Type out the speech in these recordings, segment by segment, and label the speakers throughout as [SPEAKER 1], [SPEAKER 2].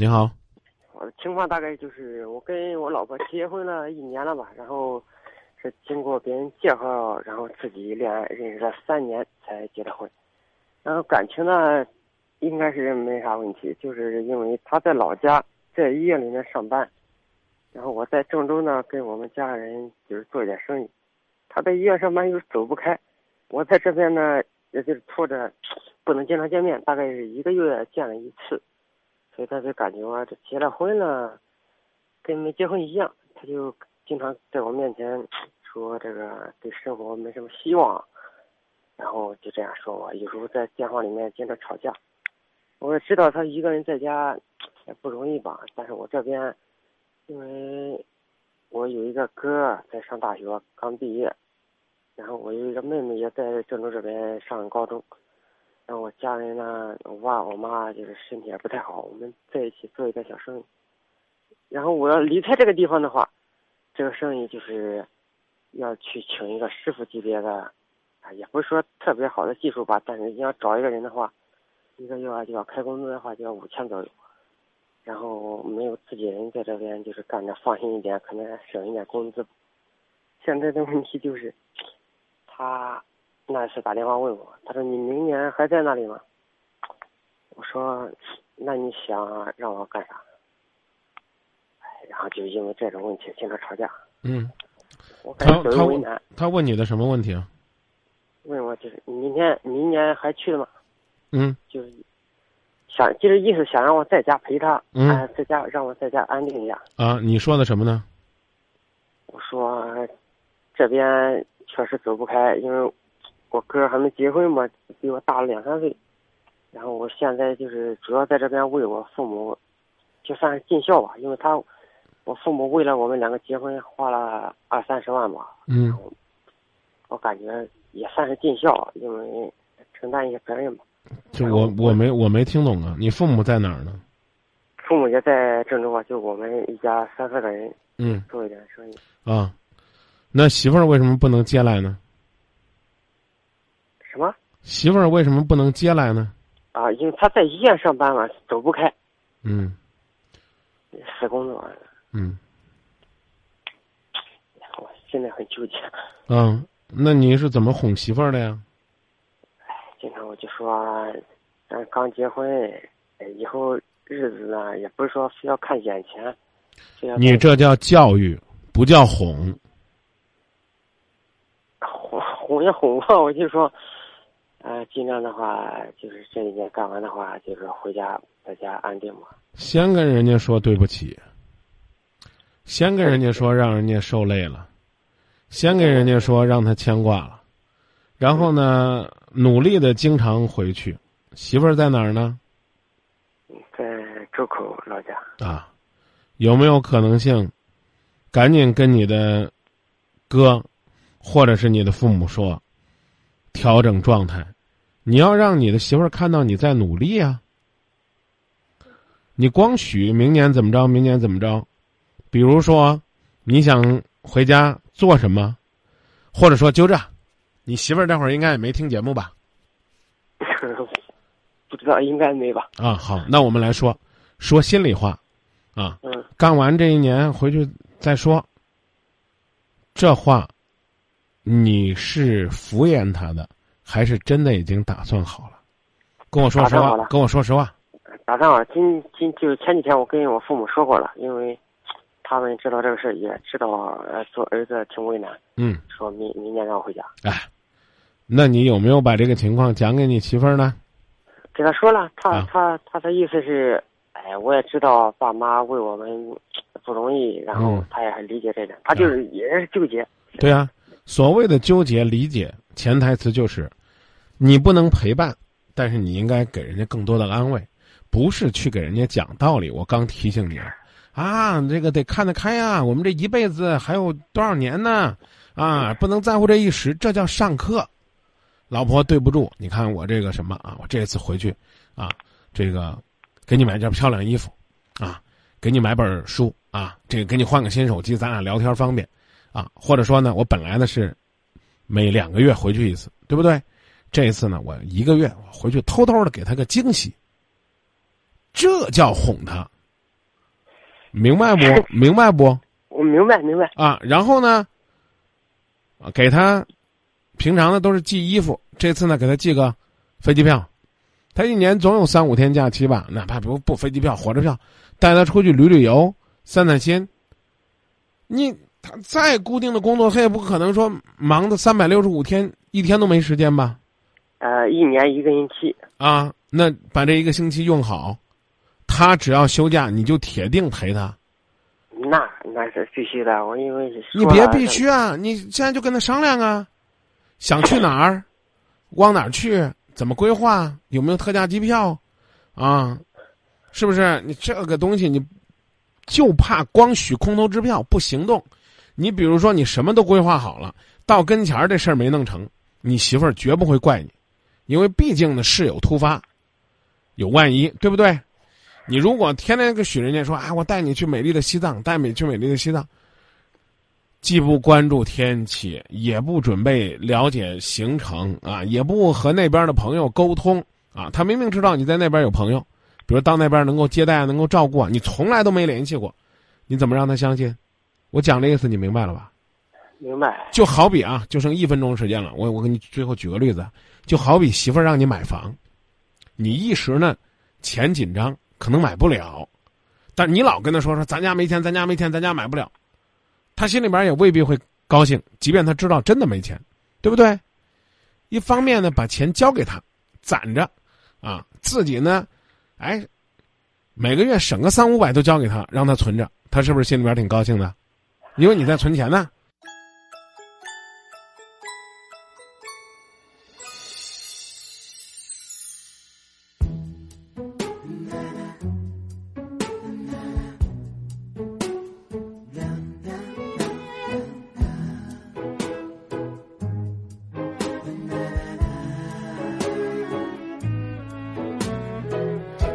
[SPEAKER 1] 你好，
[SPEAKER 2] 我的情况大概就是我跟我老婆结婚了一年了吧，然后是经过别人介绍，然后自己恋爱认识了三年才结的婚，然后感情呢应该是没啥问题，就是因为他在老家在医院里面上班，然后我在郑州呢跟我们家人就是做一点生意，他在医院上班又走不开，我在这边呢也就是拖着不能经常见面，大概是一个月见了一次。所以他就感觉啊，这结了婚了，跟没结婚一样。他就经常在我面前说这个对生活没什么希望，然后就这样说我。有时候在电话里面经常吵架。我也知道他一个人在家也不容易吧，但是我这边，因为我有一个哥在上大学刚毕业，然后我有一个妹妹也在郑州这边上高中。然后我家人呢，我爸我妈就是身体也不太好，我们在一起做一个小生意。然后我要离开这个地方的话，这个生意就是要去请一个师傅级别的，啊，也不是说特别好的技术吧，但是你要找一个人的话，一个月就要开工资的话就要五千左右。然后没有自己人在这边，就是干着放心一点，可能还省一点工资。现在的问题就是，他。那是打电话问我，他说：“你明年还在那里吗？”我说：“那你想让我干啥？”然后就因为这种问题经常吵架。
[SPEAKER 1] 嗯。
[SPEAKER 2] 他
[SPEAKER 1] 他他问你的什么问题啊？
[SPEAKER 2] 问我就是明天明年还去吗？
[SPEAKER 1] 嗯。
[SPEAKER 2] 就是想就是意思想让我在家陪他，
[SPEAKER 1] 嗯，
[SPEAKER 2] 在家让我在家安定一下。
[SPEAKER 1] 啊，你说的什么呢？
[SPEAKER 2] 我说这边确实走不开，因为。我哥还没结婚嘛，比我大了两三岁，然后我现在就是主要在这边为我父母，就算是尽孝吧，因为他，我父母为了我们两个结婚花了二三十万吧，
[SPEAKER 1] 嗯，
[SPEAKER 2] 我感觉也算是尽孝，因为承担一些责任吧。
[SPEAKER 1] 就我我没我没听懂啊，你父母在哪儿呢？
[SPEAKER 2] 父母也在郑州啊，就我们一家三四个人，
[SPEAKER 1] 嗯，
[SPEAKER 2] 做一点生意。
[SPEAKER 1] 啊，那媳妇儿为什么不能接来呢？媳妇儿为什么不能接来呢？
[SPEAKER 2] 啊，因为他在医院上班嘛，走不开。
[SPEAKER 1] 嗯。
[SPEAKER 2] 死工作。
[SPEAKER 1] 嗯。
[SPEAKER 2] 我现在很纠结。
[SPEAKER 1] 嗯，那你是怎么哄媳妇儿的呀？
[SPEAKER 2] 哎，经常我就说，咱刚结婚，以后日子呢，也不是说非要看眼前。
[SPEAKER 1] 你这叫教育，不叫哄。
[SPEAKER 2] 哄哄也哄吧，我就说。呃，尽量的话，就是这一年干完的话，就是回家在家安定嘛。
[SPEAKER 1] 先跟人家说对不起，先跟人家说让人家受累了，先跟人家说让他牵挂了，然后呢，努力的经常回去。媳妇儿在哪儿呢？
[SPEAKER 2] 在周口老家。
[SPEAKER 1] 啊，有没有可能性，赶紧跟你的哥，或者是你的父母说？调整状态，你要让你的媳妇儿看到你在努力啊！你光许明年怎么着，明年怎么着？比如说，你想回家做什么，或者说就这，你媳妇儿这会儿应该也没听节目吧？
[SPEAKER 2] 不知道，应该没吧？
[SPEAKER 1] 啊，好，那我们来说说心里话，啊，
[SPEAKER 2] 嗯，
[SPEAKER 1] 干完这一年回去再说，这话。你是敷衍他的，还是真的已经打算好了？跟我说实话，跟我说实话。
[SPEAKER 2] 打算好了，今今就是前几天我跟我父母说过了，因为他们知道这个事儿也知道呃做儿子挺为难。
[SPEAKER 1] 嗯。
[SPEAKER 2] 说明明年让我回家。
[SPEAKER 1] 哎，那你有没有把这个情况讲给你媳妇儿呢？
[SPEAKER 2] 给他说了，他他他的意思是，哎，我也知道爸妈为我们不容易，然后他也很理解这点，他就是也是纠结。
[SPEAKER 1] 对啊。所谓的纠结理解，潜台词就是，你不能陪伴，但是你应该给人家更多的安慰，不是去给人家讲道理。我刚提醒你了，啊，这个得看得开啊，我们这一辈子还有多少年呢？啊，不能在乎这一时，这叫上课。老婆，对不住，你看我这个什么啊？我这次回去，啊，这个给你买件漂亮衣服，啊，给你买本书，啊，这个给你换个新手机，咱俩聊天方便。啊，或者说呢，我本来呢是每两个月回去一次，对不对？这一次呢，我一个月我回去偷偷的给他个惊喜，这叫哄他。明白不？明白不？
[SPEAKER 2] 我明白明白。
[SPEAKER 1] 啊，然后呢，啊，给他平常呢都是寄衣服，这次呢给他寄个飞机票，他一年总有三五天假期吧，哪怕不不飞机票、火车票，带他出去旅旅游、散散心。你他再固定的工作，他也不可能说忙的三百六十五天，一天都没时间吧？
[SPEAKER 2] 呃，一年一个星期。
[SPEAKER 1] 啊，那把这一个星期用好，他只要休假，你就铁定陪他。
[SPEAKER 2] 那那是必须的，我因为
[SPEAKER 1] 你别必须啊，你现在就跟他商量啊，想去哪儿，往哪儿去，怎么规划，有没有特价机票，啊，是不是？你这个东西，你就怕光许空头支票不行动。你比如说，你什么都规划好了，到跟前儿这事儿没弄成，你媳妇儿绝不会怪你，因为毕竟呢事有突发，有万一，对不对？你如果天天跟许人家说啊，我带你去美丽的西藏，带你去美丽的西藏，既不关注天气，也不准备了解行程啊，也不和那边的朋友沟通啊，他明明知道你在那边有朋友，比如到那边能够接待、能够照顾，你从来都没联系过，你怎么让他相信？我讲的意思你明白了吧？
[SPEAKER 2] 明白。
[SPEAKER 1] 就好比啊，就剩一分钟时间了，我我给你最后举个例子，就好比媳妇儿让你买房，你一时呢钱紧张。可能买不了，但你老跟他说说，咱家没钱，咱家没钱，咱家买不了，他心里边也未必会高兴。即便他知道真的没钱，对不对？一方面呢，把钱交给他，攒着，啊，自己呢，哎，每个月省个三五百都交给他，让他存着，他是不是心里边挺高兴的？因为你在存钱呢。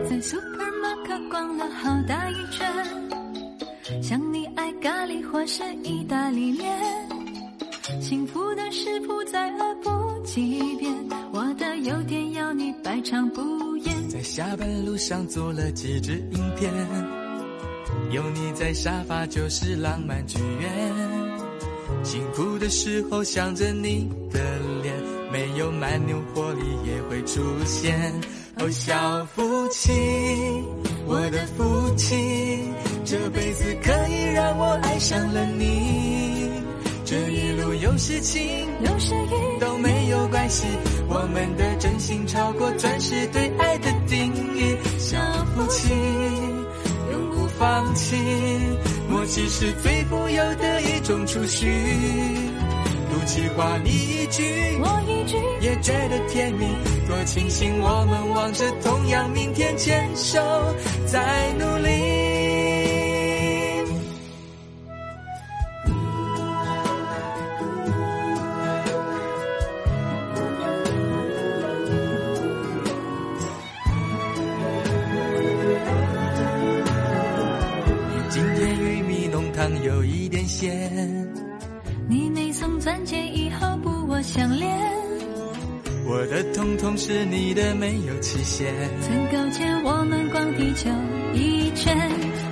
[SPEAKER 3] 在 supermarket 逛了好大一圈，想咖喱或是意大利面，幸福的食谱再恶补几遍，我的优点要你百尝不厌。
[SPEAKER 4] 在下班路上做了几支影片，有你在沙发就是浪漫剧院，幸福的时候想着你的脸，没有蛮牛活力也会出现。哦，小夫妻，我的夫妻，这辈子可以让我爱上了你。这一路有事情，
[SPEAKER 3] 有时雨
[SPEAKER 4] 都没有关系，我们的真心超过钻石对爱的定义。小夫妻，永不放弃，默契是最富有的一种储蓄。赌气话你一句，
[SPEAKER 3] 我一句，
[SPEAKER 4] 也觉得甜蜜。多庆幸我们望着同样明天，牵手在努力。有一点咸。
[SPEAKER 3] 你没送钻戒以后不我相恋，
[SPEAKER 4] 我的统统是你的，没有期限。
[SPEAKER 3] 曾勾践我们逛地球一圈。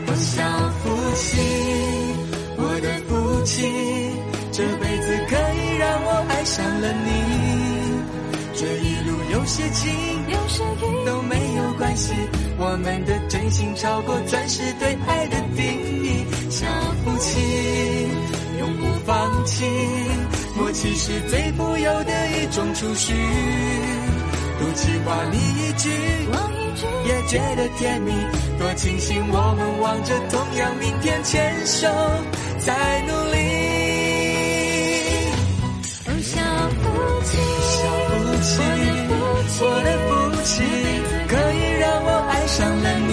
[SPEAKER 4] 我小夫妻，我的夫妻，这辈子可以让我爱上了你。这一路有些晴，
[SPEAKER 3] 有些雨
[SPEAKER 4] 都没有关系，我们的真心超过钻石对爱的定义。小夫妻，永不放弃，默契是最富有的一种储蓄。赌气话你一句，
[SPEAKER 3] 我一句，
[SPEAKER 4] 也觉得甜蜜。多庆幸我们望着同样明天，牵手在努力。我的福气，可以让我爱上了你。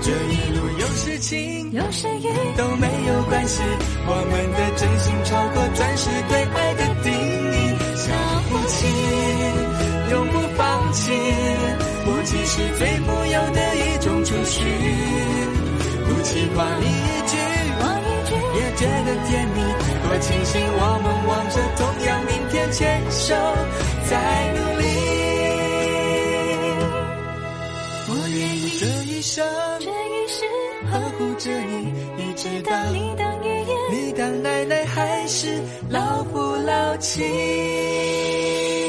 [SPEAKER 4] 这一路有时晴，
[SPEAKER 3] 有时雨
[SPEAKER 4] 都没有关系，我们的真心超过钻石对爱的定义。小夫妻，永不放弃，默契是最富有的一种储蓄。赌气话你一句，
[SPEAKER 3] 我一句，
[SPEAKER 4] 也觉得甜蜜。多庆幸我们望着同样明天，牵手
[SPEAKER 3] 你当爷爷，
[SPEAKER 4] 你当奶奶，还是老夫老妻。